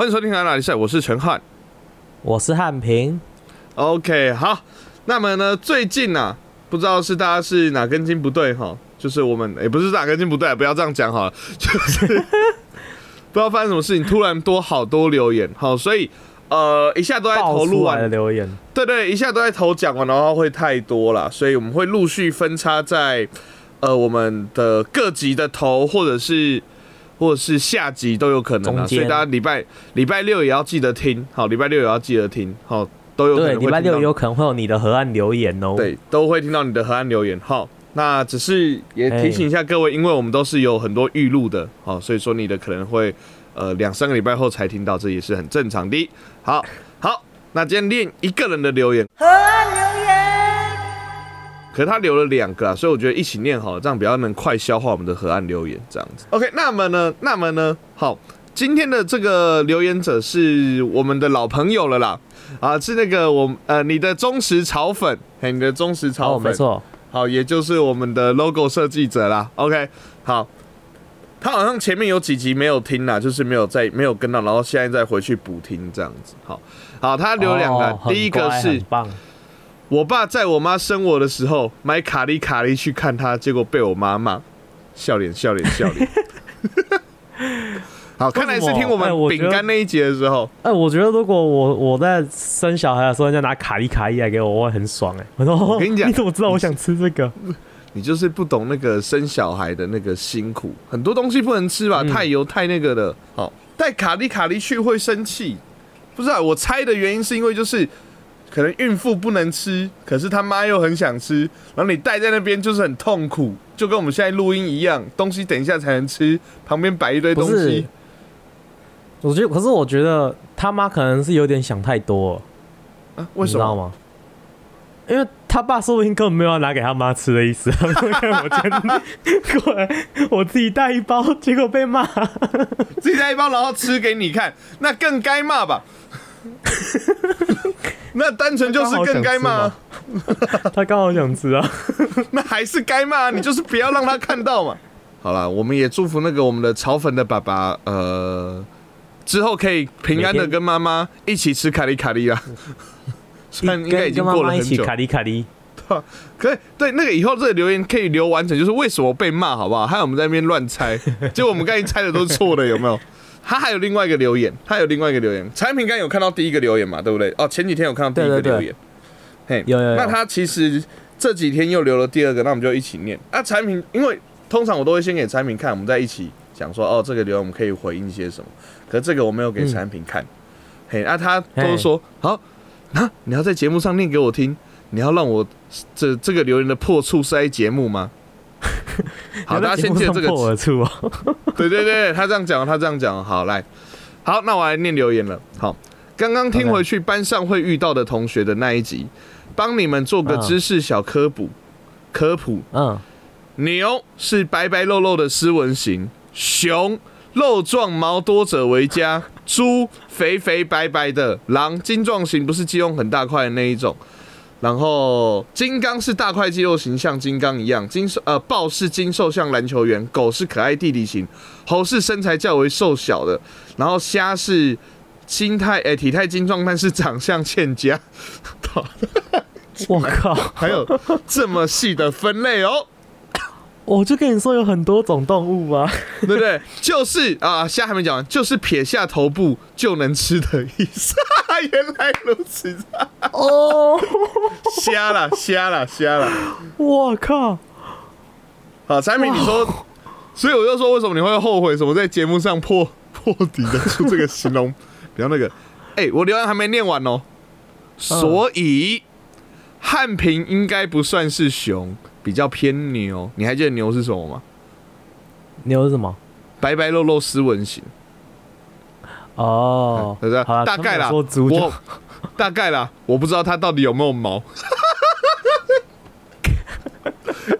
欢迎收听《哪哪里赛》，我是陈汉。我是汉平。OK，好，那么呢，最近啊，不知道是大家是哪根筋不对哈，就是我们也、不是哪根筋不对，不要这样讲好了，就是不知道发生什么事情，突然多好多留言，好，所以呃，一下都在投录爆出来的完，留言，对对，一下都在投讲完，然后会太多了，所以我们会陆续分插在呃我们的各级的投，或者是或者是下集都有可能啊，所以大家礼拜礼拜六也要记得听，好，礼拜六也要记得听，好，都有可，能会礼拜六有可能会有你的河岸留言哦。，对，都会听到你的河岸留言。好，那只是也提醒一下各位，因为我们都是有很多预录的，好，所以说你的可能会呃两三个礼拜后才听到，这也是很正常的。好，好，那今天练一个人的留言，河岸留言，可是他留了两个啊，所以我觉得一起念好了，这样比较能快消化我们的河岸留言，这样子。OK，那么呢，那么呢，好。今天的这个留言者是我们的老朋友了啦，啊，是那个我呃你的忠实炒粉，嘿，你的忠实炒哦，粉，没错，好，也就是我们的 logo 设计者啦。OK，好，他好像前面有几集没有听啦，就是没有在没有跟到，然后现在再回去补听这样子。好，好，他留两个，哦第一个是棒，我爸在我妈生我的时候买卡利卡利去看她，结果被我妈骂，笑脸笑脸笑脸。好，看来是听我们饼干那一节的时候，哎，我觉得如果我我在生小孩的时候，人家拿卡利卡伊来给我，我会很爽哎。我说，我跟你讲 你怎么知道我想吃这个？你就是不懂那个生小孩的那个辛苦，很多东西不能吃吧，嗯太油太那个的。好，带卡利卡利去会生气，不是、啊、我猜的原因是因为就是可能孕妇不能吃，可是他妈又很想吃，然后你带在那边就是很痛苦，就跟我们现在录音一样，东西等一下才能吃，旁边摆一堆东西。，我觉得，可是我觉得他妈可能是有点想太多为什么？你知道吗？因为他爸说不定根本没有要拿给他妈吃的意思。我今天过来，我自己带一包，结果被骂。自己带一包然后吃给你看，那更该骂吧？那单纯就是更该骂啊。他刚好想吃啊。那还是该骂，你就是不要让他看到嘛。好了，我们也祝福那个我们的炒粉的爸爸，呃，之后可以平安的跟妈妈一起吃卡利卡利啦。虽然应该已经过了很久，卡里卡里。可以对那个以后这个留言可以留完整，就是为什么被骂，好不好？还有我们在那边乱猜，结果我们刚才猜的都是错的，有没有？他还有另外一个留言，他有另外一个留言，产品刚有看到第一个留言嘛，对不对？哦，前几天有看到第一个留言，嘿，有有有那他其实这几天又留了第二个，那我们就一起念。啊，产品，因为通常我都会先给产品看，我们再一起讲说，哦，这个留言我们可以回应些什么。可是这个我没有给产品看，嘿，啊，他都是说好，那、你要在节目上念给我听，你要让我这这个留言的破处是在节目吗？好，大家先借这个破而出哦。对对对，他这样讲，他这样讲，好来，好，那我来念留言了。好，刚刚听回去班上会遇到的同学的那一集，帮你们做个嗯知识小科普。科普，嗯，牛是白白肉肉的斯文型，熊肉壮毛多者为佳，猪肥肥白白的，狼精壮型不是肌肉很大块的那一种。然后金刚是大块肌肉型，像金刚一样；金兽呃豹是精瘦，像篮球员；狗是可爱弟弟型；猴是身材较为瘦小的；然后虾是心态诶、体态精壮，但是长相欠佳。我靠，还有这么细的分类哦，我就跟你说有很多种动物啊。对不对？就是啊，虾还没讲完，就是撇下头部就能吃的意思。原来如此，哦，瞎了，瞎了，瞎了。我靠，好，产品，你说，所以我就说，为什么你会后悔什么在节目上破破底的出这个形容？比较那个，哎、我留言还没念完哦。所以汉平应该不算是熊，比较偏牛。你还记得牛是什么吗？牛是什么？白白肉肉斯文型，哦，对不对？大概啦，我大概啦，我不知道它到底有没有毛。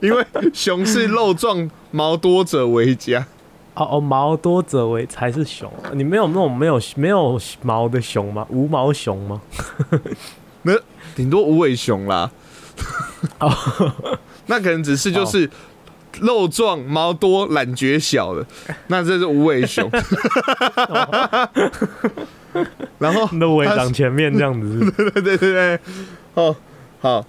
因为熊是肉壮毛多者为佳，哦哦，毛多者为才是熊。你没有那种没有没有毛的熊吗？无毛熊吗？那顶多无尾熊啦。哦，那可能只是就是肉壮毛多懒觉小的，那这是无尾熊。然后你的尾长前面这样子，对对对对，哦，好，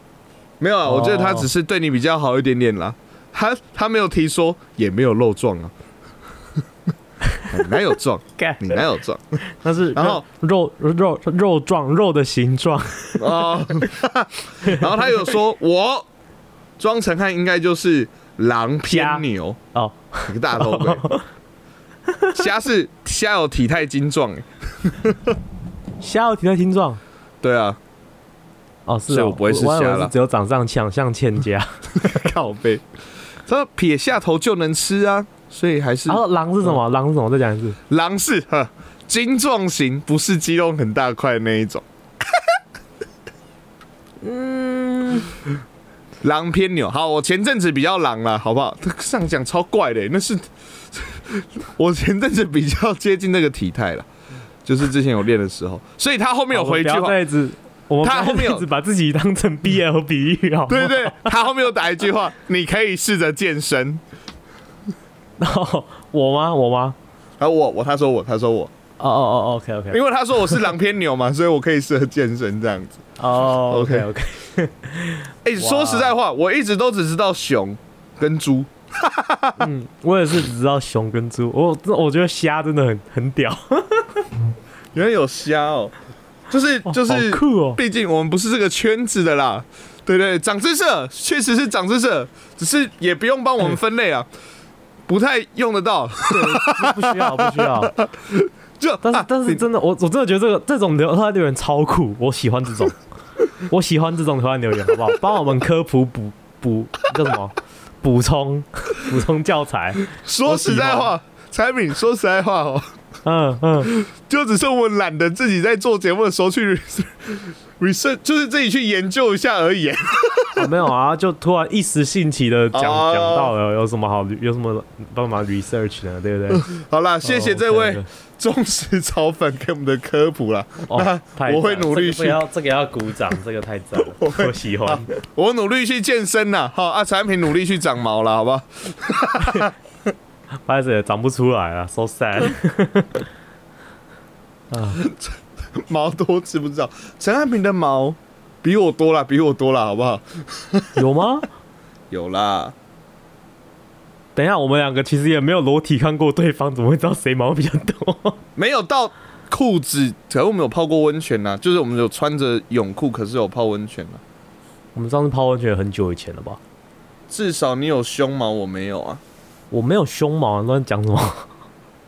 没有啊，我觉得他只是对你比较好一点点啦。他他没有提说，也没有肉壮啊，哪有壮？干。你哪有壮？那是然后肉肉肉状肉的形状，哦，然后他有说，我庄成汉应该就是狼虾偏牛，哦，一个大头鬼。虾是虾有体态精壮，欸。虾有体态精壮。对啊，哦，是哦，所以我不会是虾了只有长相像像欠家。靠背，他撇下头就能吃啊，所以还是然后狼是什么？狼是什么？再讲一次。狼是呵精壮型，不是肌肉很大块的那一种。嗯，狼偏牛，好，我前阵子比较狼了，好不好？这样讲超怪的，那是 我前阵子比较接近那个体态了，就是之前有练的时候，所以他后面有回一句话他后面有把自己当成 BL 比喻，好对对，他后面有打一句话，你可以试着健身。哦，我吗？我吗？然后我我他说我他说我，哦哦哦，OK OK，因为他说我是狼偏牛嘛，所以我可以适合健身这样子。哦 OK OK OK，哎、说实在话，我一直都只知道熊跟猪，嗯，我也是只知道熊跟猪，我我觉得虾真的很很屌，原来有虾哦，就是就是酷哦，毕竟我们不是这个圈子的啦。对对，长知识，确实是长知识，只是也不用帮我们分类啊，不太用得到。对，不需要不需要，就但是啊但是真的，我我真的觉得这个这种留言留言超酷，我喜欢这种，我喜欢这种留言留言，好不好？帮我们科普补补叫什么？补充补充教材，说实在话，柴敏说实在话哦，嗯嗯，就只是我懒得自己在做节目的时候去 research，就是自己去研究一下而已。啊 没有啊，就突然一时兴起的讲哦讲到了，有什么好有什么帮忙 research 呢？对不对？好啦，谢谢哦这位忠实草粉给我们的科普啦。哦，太我会努力去这个要这个要鼓掌，这个太赞了，我喜欢。我努力去健身啦，好啊，产品努力去长毛了，好吧？拍子也长不出来啊，so sad。啊，毛多知不知道？陈汉平的毛比我多了，比我多了，好不好？有吗？有啦，等一下，我们两个其实也没有裸体看过对方，怎么会知道谁毛比较多？没有到裤子，可是我们有泡过温泉呐，就是我们有穿着泳裤，可是有泡温泉呐。我们上次泡温泉很久以前了吧？至少你有胸毛，我没有啊。我没有胸毛，你在讲什么？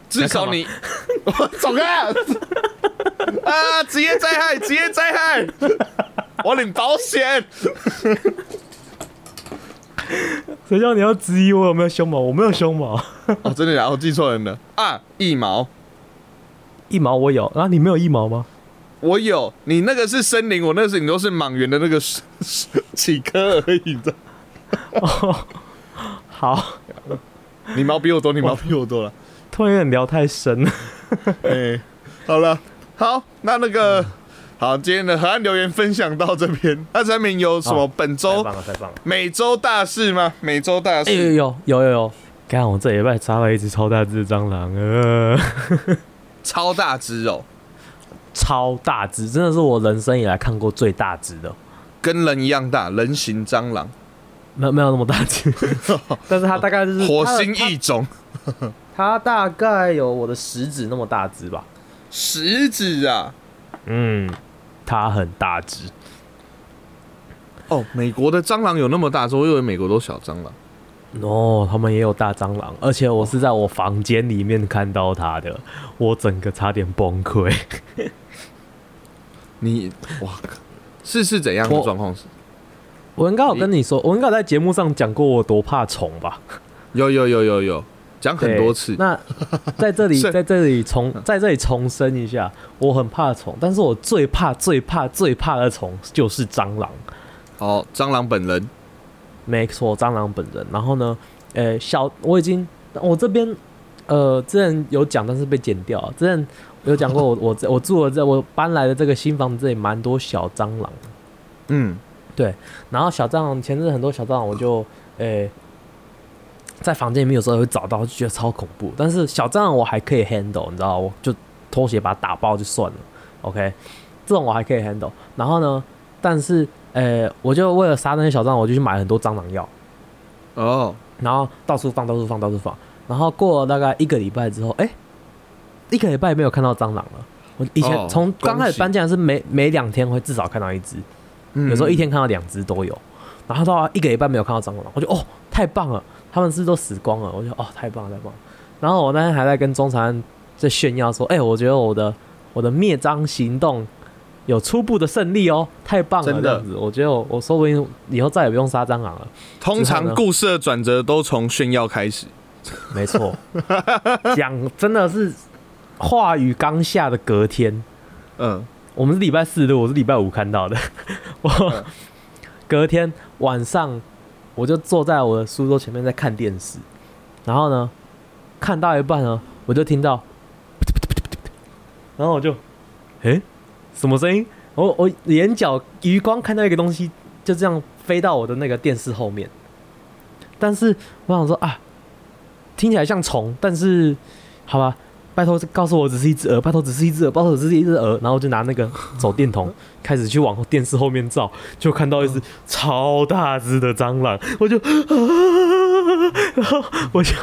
至少你，走开啊！啊，职业灾害，职业灾害，我领保险。谁叫你要质疑我有没有胸毛？我没有胸毛，哦，真的假的？我记错人了啊！一毛，一毛我有，啊，你没有一毛吗？我有，你那个是森林，我那是你都是莽原的那个几颗而已的。哦，好，你毛比我多，你毛比我多了。突然有点聊太深了。哎、好了，好，那那个，好，今天的河岸留言分享到这边。那产品有什么好本太周棒了，太棒了！每周大事吗？每周大事，有有有有，看我这礼拜杀了一只超大只的蟑螂，呃，超大只哦，超大只，真的是我人生以来看过最大只的。跟人一样大，人形蟑螂，没有没有那么大只，但是它大概就是火星异种，它大概有我的食指那么大只吧。食指啊。嗯，它很大只。哦，美国的蟑螂有那么大只，我以为美国都小蟑螂。哦，他们也有大蟑螂，而且我是在我房间里面看到它的，我整个差点崩溃。你哇，是是怎样的状况？是我应该有跟你说，我应该有在节目上讲过我多怕虫吧？有有有有有讲很多次。那在这里，在这里重在这里重申一下，我很怕虫，但是我最怕、最怕、最怕的虫就是蟑螂。哦，蟑螂本人没错，蟑螂本人。然后呢，呃，小我已经我这边呃之前有讲，但是被剪掉了。之前有讲过我，我我住了这我搬来的这个新房子这里蛮多小蟑螂，嗯，然后小蟑螂前阵子很多小蟑螂，我就呃在房间里面有时候会找到，就觉得超恐怖。但是小蟑螂我还可以 handle，你知道，我就拖鞋把它打爆就算了。OK，这种我还可以 handle。然后呢，但是呃，我就为了杀那些小蟑螂，我就去买很多蟑螂药，哦，然后到处放，到处放，到处放。然后过了大概一个礼拜之后，哎、一个礼拜没有看到蟑螂了。我以前哦从刚开始搬进来是每每两天会至少看到一只，嗯有时候一天看到两只都有。然后到一个礼拜没有看到蟑螂，我就哦太棒了，他们是不是都死光了，我就哦太棒了太棒了。然后我那天还在跟中产在炫耀说，哎、我觉得我的我的灭蟑行动有初步的胜利哦，太棒了真的。我觉得我我说不定以后再也不用杀蟑螂了。通常故事的转折都从炫耀开始。没错，讲真的是话语刚下的隔天，嗯，我们是礼拜四的，我是礼拜五看到的。我嗯。隔天晚上我就坐在我的书桌前面在看电视，然后呢，看到一半呢，我就听到，然后我就，诶，什么声音？我我眼角余光看到一个东西，就这样飞到我的那个电视后面，但是我想说啊，听起来像虫，但是好吧，拜托告诉我只是一只鹅，拜托只是一只鹅，拜托只是一只鹅，然后就拿那个手电筒开始去往电视后面照，就看到一只超大只的蟑螂，我就，然后我就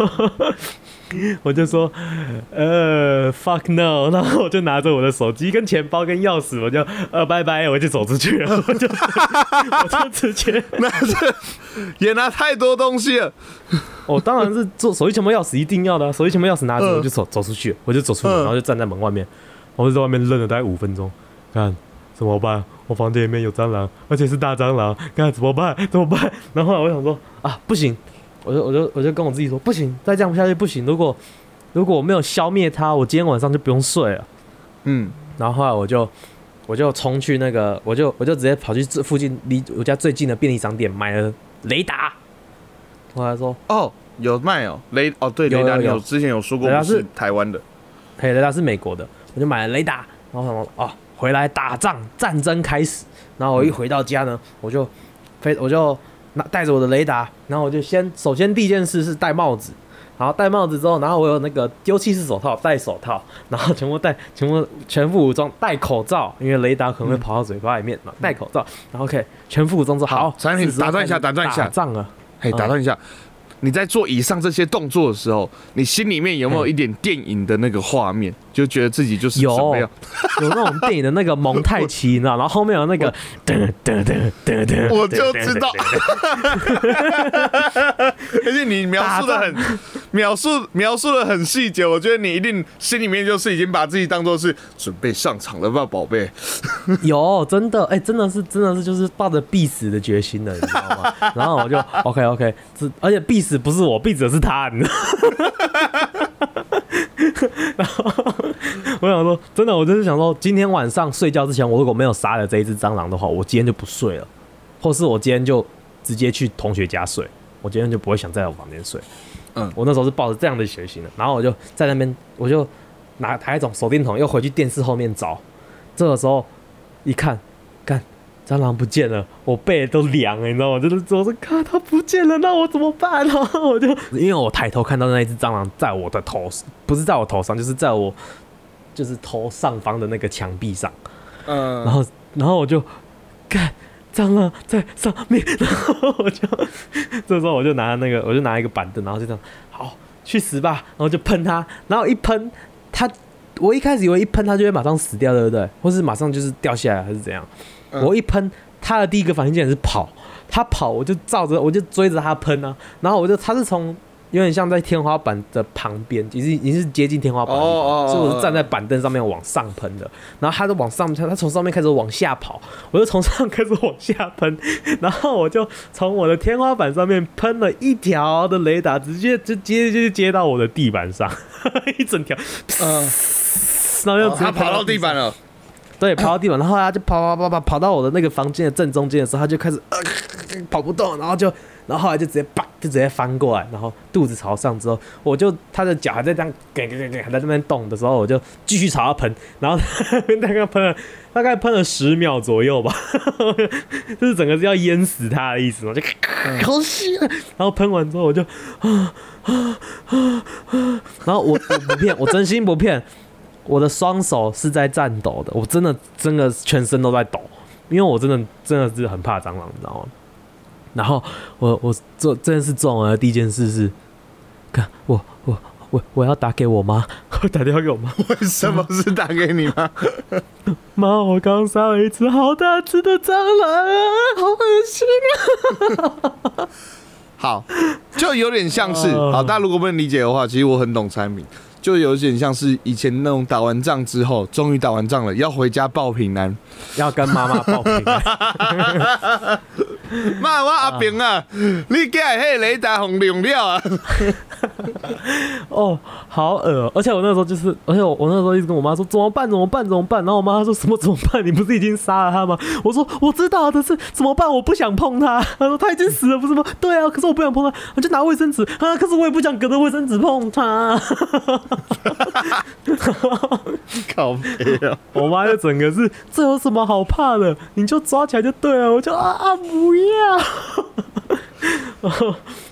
我就说，呃，fuck no，然后我就拿着我的手机跟钱包跟钥匙，我就呃拜拜，我就走出去了，我就我就直接，拿着也拿太多东西了。我当然是做手机钱包钥匙一定要的啊、手机钱包钥匙拿着嗯我就走走出去，我就走出门，嗯然后就站在门外面，我就在外面愣了大概五分钟，看怎么办？我房间里面有蟑螂，而且是大蟑螂，看怎么办？怎么办？然后我想说啊，不行，我就我就我就跟我自己说，不行，再这样下去不行。如果如果我没有消灭它，我今天晚上就不用睡了。嗯，然后后来我就我就冲去那个，我就我就直接跑去这附近离我家最近的便利商店买了雷达。后来说，哦，有卖哦，雷哦，对，雷达有之前有说过不雷达是是台湾的。嘿，雷达是美国的，我就买了雷达，然后什么哦，回来打仗，战争开始。然后我一回到家呢，我就飞，我就拿带着我的雷达，然后我就先首先第一件事是戴帽子，然后戴帽子之后，然后我有那个丢弃式手套，戴手套，然后全部戴全部全副武装，戴口罩，因为雷达可能会跑到嘴巴里面嘛，戴口罩，然后 OK 全副武装之后，好，打断一下打断一下。打仗了。嘿，嗯。打断一下，你在做以上这些动作的时候，你心里面有没有一点电影的那个画面，就觉得自己就是有？有那种电影的那个蒙太奇，你知道，然后后面有那个噔噔噔噔噔，我就知道，而且你描述的很描述描述的很细节，我觉得你一定心里面就是已经把自己当做是准备上场了吧，宝贝。有真的，哎、真的是真的是就是抱着必死的决心的，你知道吗？然后我就 OK OK，而且必死不是我，必死的是他，你知道吗？然后我想说，真的，我就是想说，今天晚上睡觉之前，我如果没有杀了这一只蟑螂的话，我今天就不睡了，或是我今天就直接去同学家睡，我今天就不会想在我房间睡。嗯我那时候是抱着这样的决心的，然后我就在那边，我就拿抬一种手电筒，又回去电视后面找。这个时候一，看蟑螂不见了，我背都凉了，你知道吗？就是我说，看它不见了，那我怎么办？然 后我就因为我抬头看到那一只蟑螂在我的头，不是在我头上，就是在我就是头上方的那个墙壁上。嗯，然后然后我就看蟑螂在上面，然后我就这时候我就拿那个我就拿一个板凳，然后就这样好去死吧，然后就喷它，然后一喷它，我一开始以为一喷它就会马上死掉，对不对？或是马上就是掉下来还是怎样？嗯。我一喷他的第一个反应竟然是跑，他跑我就照着我就追着他喷啊，然后我就他是从。有点像在天花板的旁边，已经已经是接近天花板的地方，哦哦哦。所以我是站在板凳上面往上喷的。然后他就往上，他从上面开始往下跑，我就从上开始往下喷，然后我就从我的天花板上面喷了一条的雷达，直接就接就接到我的地板上，一整条，嗯，然后就他跑到地板了，对，跑到 地板，然后他就跑跑跑跑跑到我的那个房间的正中间的时候，他就开始呃跑不动，然后就然后后来就直接啪就直接翻过来，然后肚子朝上之后，我就他的脚还在这样给给给给还在那边动的时候，我就继续朝他喷，然后 大概喷了大概喷了十秒左右吧，就是整个是要淹死他的意思我，就好吸啊，然后喷完之后我就啊啊啊啊，然后我我不骗，我真心不骗，我的双手是在颤抖的，我真的真的全身都在抖，因为我真的真的是很怕蟑螂，你知道吗？然后我我做这件事做完的第一件事是，看我我我我要打给我妈，我 打电话给我妈，为什么是打给你妈？妈，我刚杀了一只好大只的蟑螂啊，好恶心啊！好，就有点像是哦好，大家如果不能理解的话，其实我很懂产品，就有点像是以前那种打完仗之后，终于打完仗了，要回家报平安。要跟妈妈报平安，妈，我阿平啊，你家迄个雷达红亮了啊？哦，好恶哦、而且我那时候就是，而且我我那时候一直跟我妈说怎么办怎么办怎么办，然后我妈说什么怎么办？你不是已经杀了他吗？我说我知道，但是怎么办？我不想碰他。她说他已经死了，不是吗？对啊，可是我不想碰他，我就拿卫生纸啊，可是我也不想隔着卫生纸碰他。靠背啊！我妈就整个是这有什么好怕的？你就抓起来就对了。我就啊啊不要。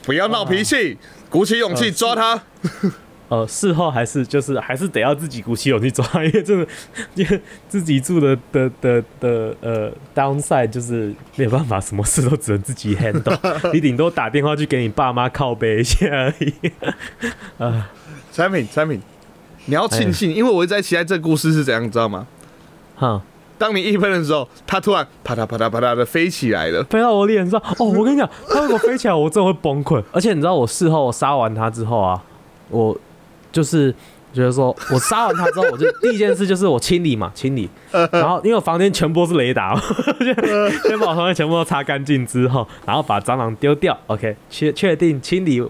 不要闹脾气，鼓起勇气抓他。呃，事后还是就是还是得要自己鼓起勇气抓，因为真的，因为自己住的的的的呃 downside 就是没有办法，什么事都只能自己 handle，你顶多打电话去给你爸妈靠背一下而已。产品产品，你要庆幸，因为我一直在期待这个故事是怎样，你知道吗？哈，当你一喷的时候，它突然啪嗒啪嗒啪嗒的飞起来了。飞到我脸上，哦，我跟你讲，它如果飞起来，我真的会崩溃。而且你知道，我事后我杀完它之后啊，我就是觉得说，我杀完它之后，我就第一件事就是我清理嘛，清理。然后因为我房间全部都是雷达，我 就先把我房间全部都擦干净之后，然后把蟑螂丢掉。OK，确确定清理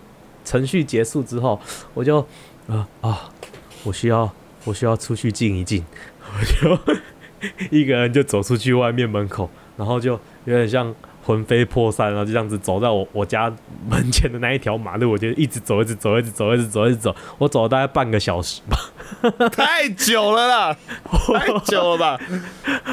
程序结束之后，我就啊啊，我需要我需要出去静一静，我就一个人就走出去外面门口，然后就有点像魂飞魄散，然后就这样子走在我我家门前的那一条马路，我就一直走，一直走，一直走，一直走，一直走，我走了大概半个小时吧，太久了啦，太久了吧？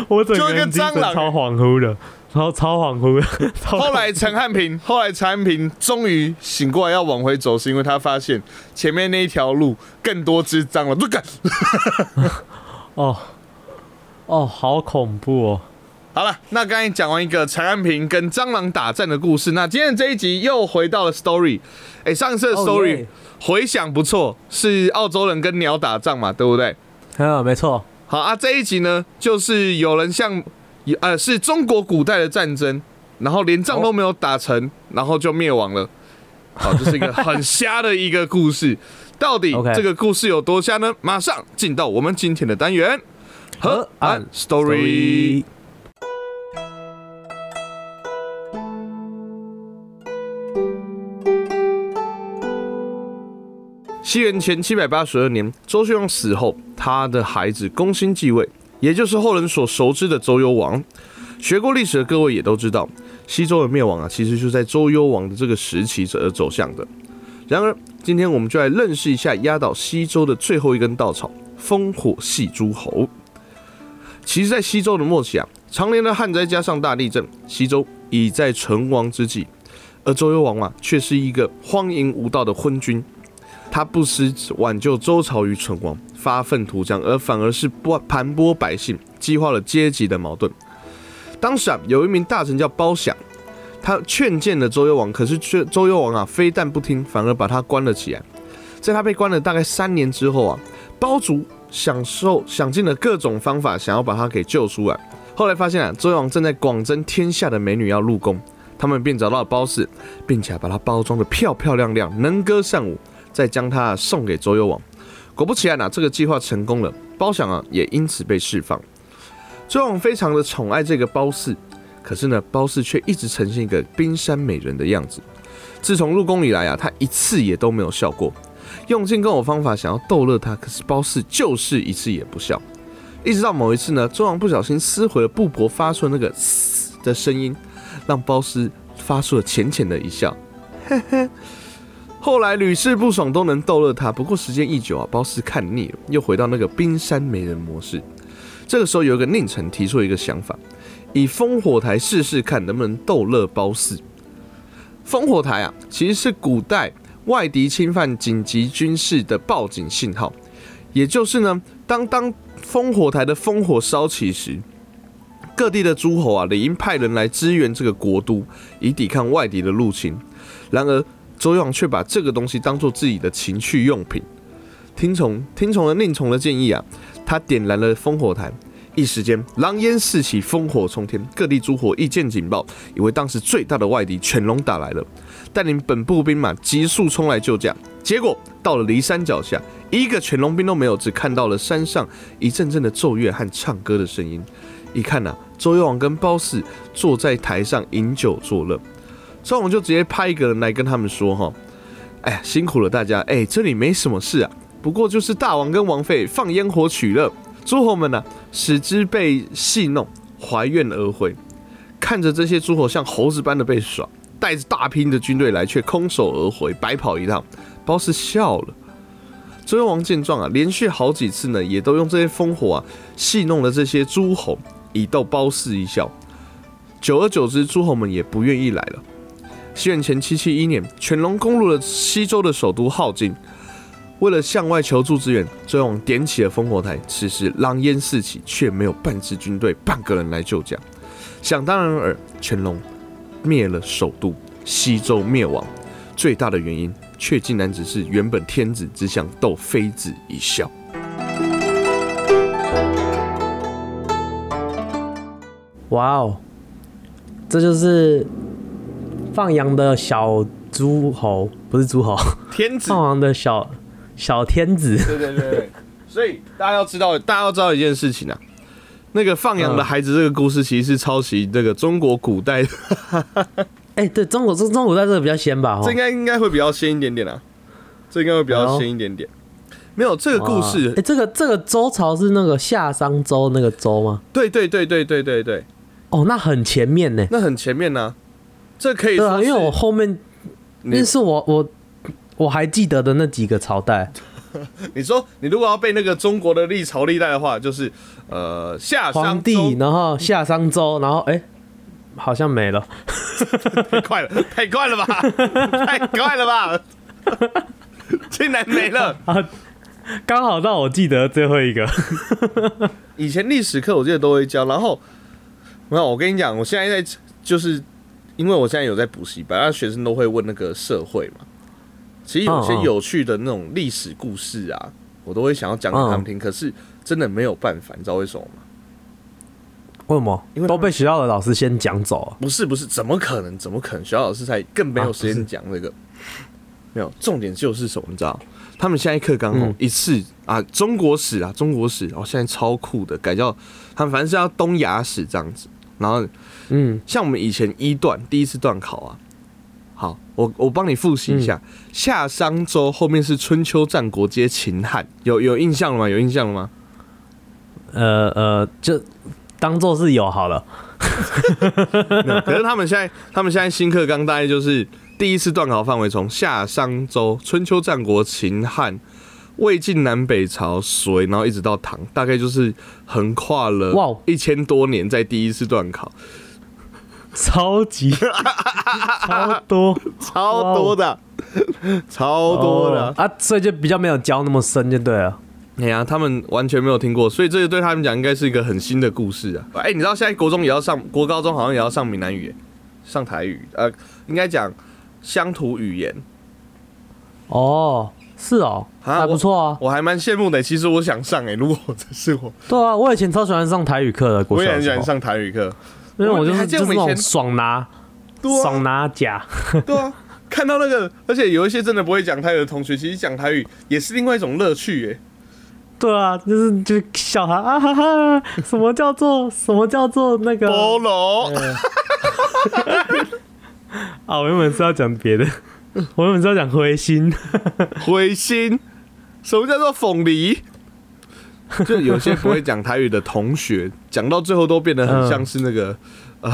我整个人精神超恍惚的，超超恍惚 后来陈汉平，后来陈汉平终于醒过来要往回走，是因为他发现前面那一条路更多只蟑螂，不 敢。哦哦，好恐怖哦！好了，那刚才讲完一个陈安平跟蟑螂打战的故事，那今天这一集又回到了 story。哎、上一次的哦 story、耶回想不错，是澳洲人跟鸟打仗嘛，对不对？嗯，没错，好啊，这一集呢，就是有人像呃是中国古代的战争，然后连仗都没有打成，然后就灭亡了。好，这是一个 很瞎的一个故事。到底这个故事有多瞎呢？马上进到我们今天的单元河岸 story。西元前七百八十二年，周宣王死后，他的孩子公兴继位，也就是后人所熟知的周幽王。学过历史的各位也都知道，西周的灭亡啊，其实就在周幽王的这个时期而走向的。然而，今天我们就来认识一下压倒西周的最后一根稻草——烽火戏诸侯。其实，在西周的末期啊，常年的旱灾加上大地震，西周已在存亡之际，而周幽王啊，却是一个荒淫无道的昏君。他不思挽救周朝于存亡，发愤图强，而反而是波盘剥百姓，激化了阶级的矛盾。当时啊，有一名大臣叫包享，他劝谏了周幽王，可是却周幽王啊，非但不听，反而把他关了起来。在他被关了大概三年之后啊，包族享受想尽了各种方法，想要把他给救出来。后来发现啊，周幽王正在广征天下的美女要入宫，他们便找到了包氏，并且把她包装的漂漂亮亮，能歌善舞。再将他送给周幽王。果不其然啊，这个计划成功了，包想啊也因此被释放。周王非常的宠爱这个褒姒，可是呢，褒姒却一直呈现一个冰山美人的样子。自从入宫以来啊，他一次也都没有笑过，用尽各种方法想要逗乐她，可是褒姒就是一次也不笑。一直到某一次呢，周王不小心撕毁了布帛发出那个嘶的声音，让褒姒发出了浅浅的一笑。嘿 嘿后来屡试不爽都能逗乐他，不过时间一久啊，包四看腻了，又回到那个冰山美人模式。这个时候有一个宁臣提出一个想法，以烽火台试试看能不能逗乐包四。烽火台啊，其实是古代外敌侵犯紧急军事的报警信号，也就是呢，当当烽火台的烽火烧起时，各地的诸侯啊，理应派人来支援这个国都，以抵抗外敌的入侵。然而周幽王却把这个东西当做自己的情趣用品，听从听从了宁宠的建议啊，他点燃了烽火台。一时间，狼烟四起，烽火冲天，各地诸侯一见警报，以为当时最大的外敌犬戎打来了，带领本部兵马急速冲来救驾。结果到了骊山脚下，一个犬戎兵都没有，只看到了山上一阵阵的奏乐和唱歌的声音。一看呐、周幽王跟褒姒坐在台上饮酒作乐，所以，我们就直接派一个人来跟他们说：“哈，哎呀，辛苦了大家，哎，这里没什么事啊，不过就是大王跟王妃放烟火取乐。”诸侯们呢、使之被戏弄，怀怨而回。看着这些诸侯像猴子般的被耍，带着大批的军队来，却空手而回，白跑一趟。褒姒笑了。周幽王见状啊，连续好几次呢，也都用这些烽火啊戏弄了这些诸侯，以逗褒姒一笑。久而久之，诸侯们也不愿意来了。西元前七七一年，犬戎攻入了西周的首都镐京。为了向外求助支援，周王点起了烽火台。此时狼烟四起，却没有半支军队、半个人来救驾。想当然尔，犬戎灭了首都，西周灭亡。最大的原因，却竟然只是原本天子只想逗妃子一笑。哇哦，这就是放羊的小诸侯，不是诸侯，天子，放羊的小小天子。对对对对。所以大家要知道，大家要知道一件事情啊，那个放羊的孩子这个故事，其实是抄袭这个中国古代的，哎、对中国中中国在这个比较先吧？这应该应该会比较先一点点啊，这应该会比较先一点点。没有这个故事哎、，这个这个周朝是那个夏商周那个周吗？对对对对对对对，哦，那很前面呢。那很前面呢、这可以对啊，说因为我后面那是我我我还记得的那几个朝代。你说你如果要背那个中国的历朝历代的话，就是呃夏商帝，然后夏商周，然后哎、好像没了。太 快了，太快了吧，太快了吧，竟然没了啊。刚好到我记得最后一个。以前历史课我记得都会教，然后没有，我跟你讲，我现在在就是因为我现在有在补习班，那学生都会问那个社会嘛。其实有些有趣的那种历史故事啊，我都会想要讲给他们听，可是真的没有办法，你知道为什么吗？为什么？因为都被学校的老师先讲走了。不是不是，怎么可能？怎么可能？学校老师才更没有时间讲这个。没有，重点就是什么？你知道？他们现在课纲一次啊，中国史啊，中国史哦，现在超酷的，改叫他们反正是要东亚史这样子。然后嗯，像我们以前一段第一次段考啊，好，我我帮你复习一下，夏商周后面是春秋战国接秦汉，有有印象了吗？有印象了吗？呃呃，就当做是有好了。可是他们现在，他们现在新课纲大概就是第一次段考范围从夏商周、春秋战国、秦汉、魏晋南北朝、隋，然后一直到唐，大概就是横跨了哇哦一千多年，在第一次段考，超级 超多超多的，超多的哦。啊，所以就比较没有教那么深就对了。哎呀，他们完全没有听过，所以这个对他们讲应该是一个很新的故事啊。哎、你知道现在国中也要上，国高中好像也要上闽南语耶，上台语，呃，应该讲乡土语言。哦，是哦，啊还不错啊。我还蛮羡慕的。其实我想上哎、如果这是我，对啊，我以前超喜欢上台语课的，我也很喜欢，上台语课。因为我就是就是那种爽拿对爽啊，拿甲。对啊，看到那个，而且有一些真的不会讲台语的同学，其实讲台语也是另外一种乐趣耶。对啊，就是就是笑他啊哈哈，什么叫做 什么叫做那个菠萝，啊？我原本是要讲别的，我原本是要讲灰心。灰心，什么叫做凤梨？就有些不会讲台语的同学，讲到最后都变得很像是那个、呃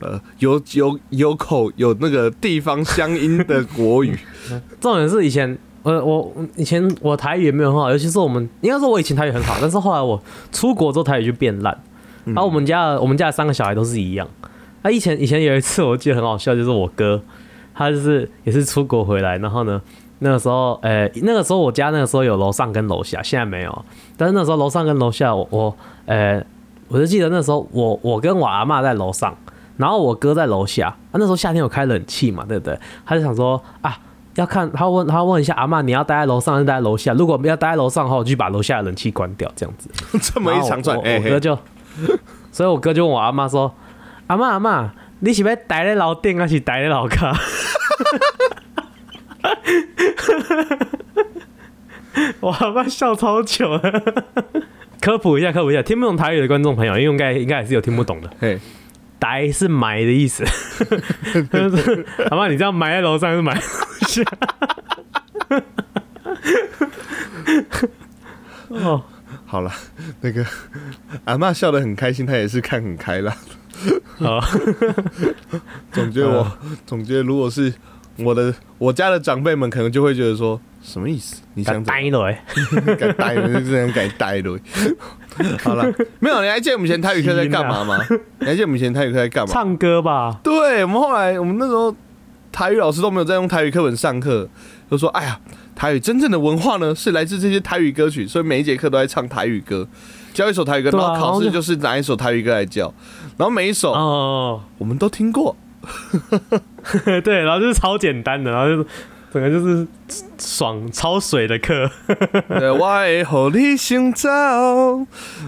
呃有有有口有那个地方乡音的国语，重点是以前，呃，我以前我台语也没有很好，尤其是我们应该说我以前台语很好，但是后来我出国之后台语就变烂。然后我们家的我们家的三个小孩都是一样。啊以前以前有一次我记得很好笑，就是我哥他就是也是出国回来，然后呢那个时候，呃，那个时候我家那个时候有楼上跟楼下，现在没有。但是那时候楼上跟楼下，我我呃，我就记得那时候我我跟我阿妈在楼上，然后我哥在楼下。啊，那时候夏天有开冷气嘛，对不对？他就想说啊，要看他问他问一下阿妈，你要待在楼上还是待在楼下？如果要待在楼上的话，我就把楼下的冷气关掉，这样子。这么一长串，然后我哥就，所以我哥就问我阿妈说：“阿妈阿妈，你是要待在楼顶还是待在楼下？” 我阿妈笑超久了。科普一下，科普一下，听不懂台语的观众朋友，因为应该应该还是有听不懂的。嘿，待是埋的意思，就是阿妈，你这样埋在楼上还是埋在楼下？哦，好了，那个阿嬷笑得很开心，她也是看很开啦。好，总觉得我，总觉得如果是我的我家的长辈们，可能就会觉得说，什么意思？你想呆了哎。敢呆了，就这样敢呆了。好了，没有，你还记得我们以前台语课在干嘛吗？你还记得我们以前台语课在干嘛？唱歌吧，对，我们后来我们那时候台语老师都没有在用台语课本上课，就说：“哎呀，台语真正的文化呢是来自这些台语歌曲，所以每一节课都在唱台语歌，教一首台语歌，对然后考试就就是拿一首台语歌来教，然后每一首哦，我们都听过。对，然后就是超简单的，然后就是整个就是爽超水的课，对，我会和你寻找。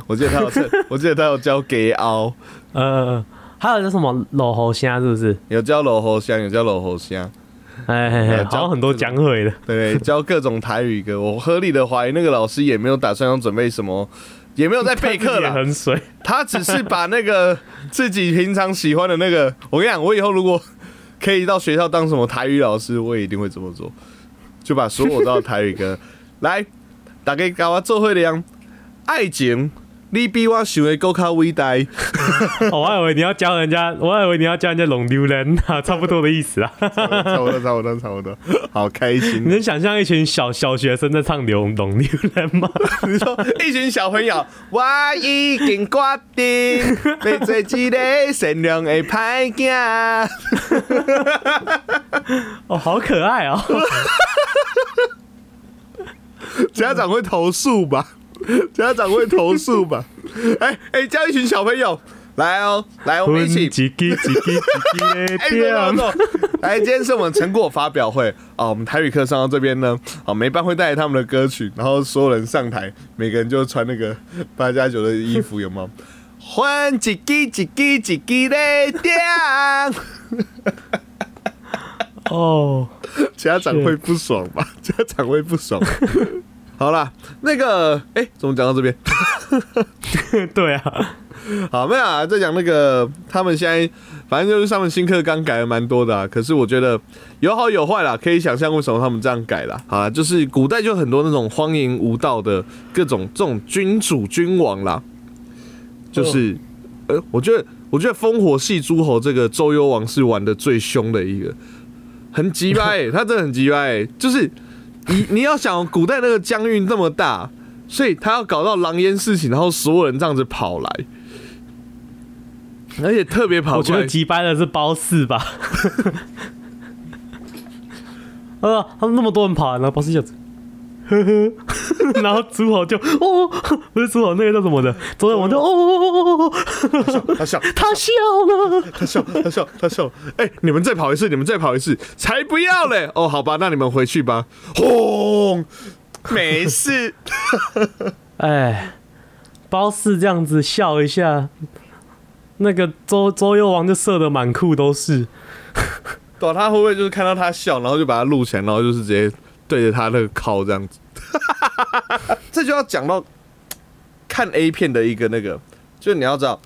我记得他有教，我记得他有教给熬，呃，还有叫什么老猴虾是不是？有教老猴香，有教老猴香，哎哎哎，呃教好像很多讲会的，对，教各种台语歌。我合理的怀疑那个老师也没有打算要准备什么。也没有在备课也了，很水。他只是把那个 自己平常喜欢的那个，我跟你讲，我以后如果可以到学校当什么台语老师，我也一定会这么做，就把所有我知道的台语歌 来，大家跟我做会的样，爱情你比我想的更加伟大。哦我还以为你要教人家，我还以为你要教人家龙榴人啊，差不多的意思啊。差不多，差不多，差不多，好开心你。能想象一群小小学生在唱龙龙榴人吗？你说一群小朋友，我已经决定要做一个善良的歹囝。哦，好可爱哦。家长会投诉吧？家长会投诉吧？哎哎，叫一群小朋友来哦，来，我们一起。叽叽叽叽叽叽的。来，今天是我们成果发表会啊，我们台语课上到这边呢，啊，每班会带来他们的歌曲，然后所有人上台，每个人就穿那个八加九的衣服，有吗？换一支一支一支的点，哦，家长会不爽吧？家长会不爽。好啦，那个，哎、怎么讲到这边？对啊，好，没有啊，在讲那个他们现在，反正就是他们新课纲改了蛮多的啊。可是我觉得有好有坏啦，可以想象为什么他们这样改啦。好啦，就是古代就很多那种荒淫无道的各种这种君主君王啦，就是，呃，我觉得我觉得烽火戏诸侯这个周幽王是玩的最凶的一个，很急掰、欸，他真的很急掰、欸，就是你你要想古代那个疆域那么大。所以他要搞到狼烟四起，然后所有人这样子跑来，而且特别跑我觉得，击败的是褒姒吧。呃，他们那么多人跑，然后褒姒就，呵呵，然后诸侯就哦，不是诸侯，那个叫什么的，周幽王就哦哦哦哦，他笑，他笑了，他笑，他笑，他笑。哎、你们再跑一次，你们再跑一次，才不要嘞！哦，好吧，那你们回去吧。轰，没事。哎，包四这样子笑一下，那个周周幽王就射的满裤都是。对啊，他会不会就是看到他笑，然后就把他录起来，然后就是直接对着他那个靠这样子？这就要讲到看 A 片的一个那个，就是你要知道，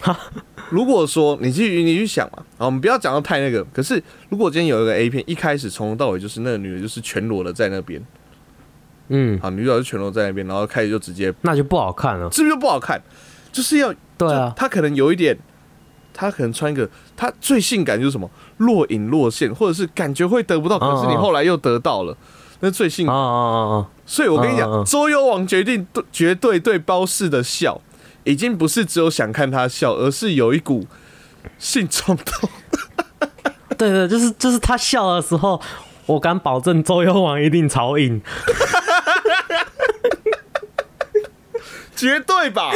如果说你去你去想嘛，啊，我们不要讲到太那个，可是如果今天有一个 A 片，一开始从头到尾就是那个女的就是全裸的在那边，嗯，啊，女主角就全裸在那边，然后开始就直接，那就不好看了。是不是就不好看？就是要对啊，她可能有一点他可能穿一个，他最性感就是什么若隐若现，或者是感觉会得不到，可是你后来又得到了，那最幸福。啊啊啊啊！所以我跟你讲，周幽王决定对绝对对包氏的笑，已经不是只有想看他笑，而是有一股性冲动。对对，就是就是他笑的时候，我敢保证周幽王一定超硬。绝对吧？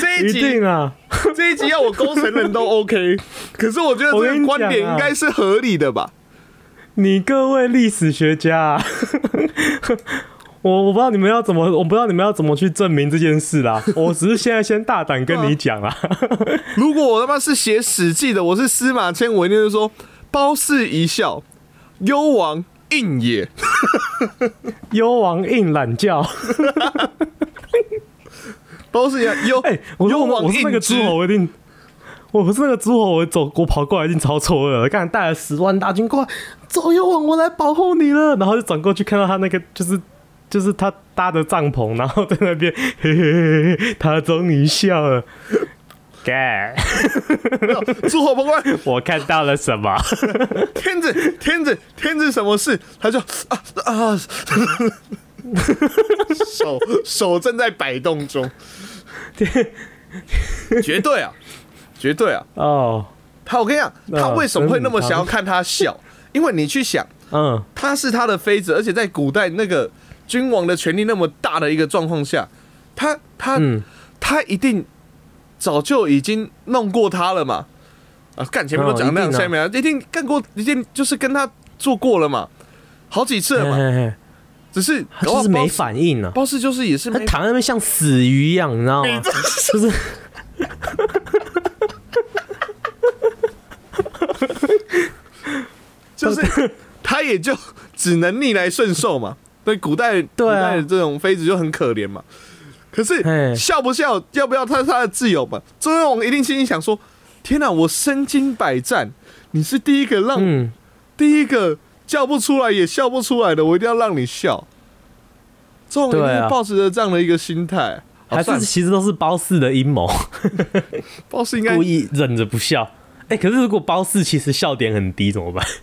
这一一集定啊！这一集要我勾成人都 OK，可是我觉得这个观点应该是合理的吧？你各位历史学家、啊，我我不知道你们要怎么，我不知道你们要怎么去证明这件事啦。我只是现在先大胆跟你讲啦。如果我他妈是写《史记》的，我是司马迁，我一定是说包氏一笑，幽王应也。幽王硬懒觉，包氏一样幽，哎、我说幽王我我是那个诸侯，我一定。我不是那个诸侯，我走，我跑过来已经超错愕了。刚才带了十万大军过来，左右王，我来保护你了。然后就转过去看到他那个，就是就是他搭的帐篷，然后在那边，嘿嘿嘿嘿，他终于笑了。干，诸侯不关我看到了什么？天子，天子，天子什么事？他就啊啊，手手正在摆动中，绝对啊，绝对啊！哦，他我跟你讲，他为什么会那么想要看他笑？因为你去想，嗯，他是他的妃子，而且在古代那个君王的权力那么大的一个状况下，他他、嗯他一定早就已经弄过他了嘛。啊，干前面都讲那样，下面啊一定干过，一定就是跟他做过了嘛，好几次了嘛。嘿嘿嘿只是他就是没反应啊，包氏就是也是他躺在那边像死鱼一样，你知道吗？就是 就是他也就只能逆来顺受嘛。对，古代古代的这种妃子就很可怜嘛。可是嘿笑不笑，要不要他是他的自由嘛？周幽王一定心里想说：天哪、我身经百战，你是第一个让、嗯，第一个叫不出来也笑不出来的，我一定要让你笑。周王一定对啊是抱持着这样的一个心态，好还是其实都是褒姒的阴谋，褒姒应该故意忍着不笑。哎、可是如果包四其实笑点很低怎么办？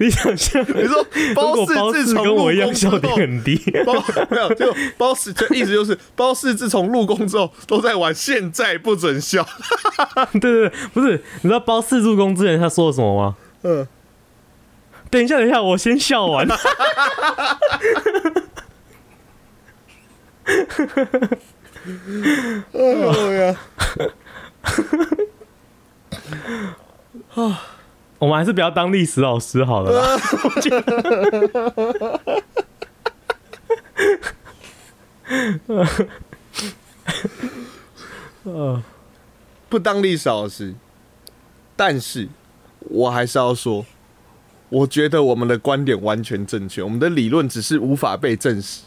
你想象，你说如包氏果包四自从跟我一样笑点很低，包没有，就包氏就意思就是包氏自从入宫之后都在玩，现在不准笑。对对对，不是，你知道包四入宫之前他说了什么吗？嗯，等一下，等一下，我先笑完。哎呀，啊 我们还是不要当历史老师好了啦。不当历史老师，但是我还是要说，我觉得我们的观点完全正确，我们的理论只是无法被证实。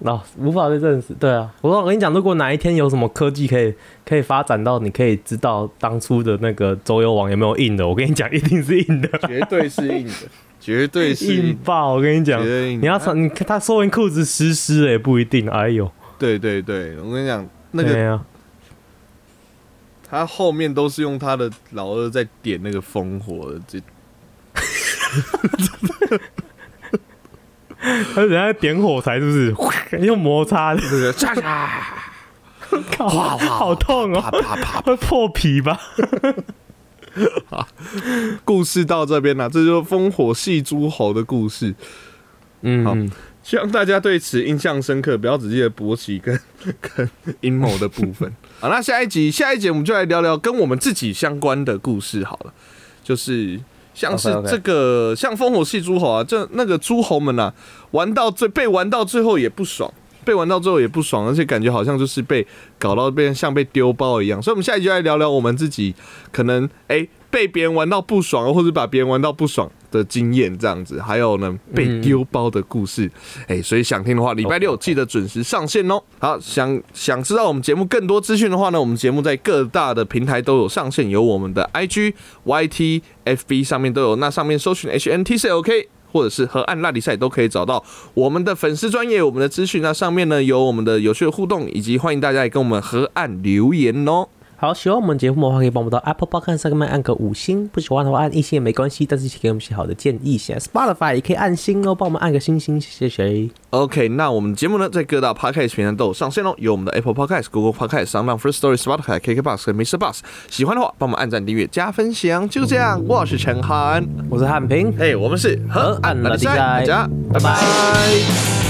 那、无法被证实。对啊，我说我跟你讲，如果哪一天有什么科技可以可以发展到你可以知道当初的那个周幽王有没有硬的，我跟你讲，一定是硬的，绝对是硬的，绝对是硬。硬爆！我跟你讲你要穿，你看他说完裤子湿湿的也不一定。哎呦，对对对，我跟你讲，那个啊，他后面都是用他的老二在点那个烽火的，这 他人家点火柴是不是 用摩擦的？这个 嚓嚓靠，好痛哦，啪啪。会破皮吧？故事到这边了，这就是烽火戏诸侯的故事。嗯好嗯，希望大家对此印象深刻，不要只记得勃起跟跟阴谋的部分。好，那下一集下一集我们就来聊聊跟我们自己相关的故事好了，就是像是这个像烽火戏诸侯啊，这那个诸侯们啊，玩到最被玩到最后也不爽。被玩到最后也不爽，而且感觉好像就是被搞到被像被丢包一样，所以我们下一集就来聊聊我们自己可能哎、被别人玩到不爽，或者把别人玩到不爽的经验这样子，还有呢被丢包的故事，哎、所以想听的话，礼拜六记得准时上线哦。好，想想知道我们节目更多资讯的话呢，我们节目在各大的平台都有上线，有我们的 IG、YT、FB 上面都有，那上面搜寻 HNTC OK，。或者是河岸拉力赛，都可以找到我们的粉丝专业，我们的资讯。那上面呢有我们的有趣的互动，以及欢迎大家也跟我们河岸留言哦。好，喜欢我们节目的话，可以帮我们到 Apple Podcast 上面按个五星；不喜欢的话，按一星也没关系，但是请给我们一些好的建议。现在 Spotify 也可以按星哦，帮我们按个星星，谢谢。OK，那我们节目呢，在各大 Podcast 平台都有上线哦，有我们的 Apple Podcast、Google Podcast、s o u n d First Story、Spotify、KKBox 和 Mr. Bus。喜欢的话，帮我们按赞、订阅、加分享，就这样。我是陈涵，我是汉平，嘿，我们是河岸拉力赛大家拜拜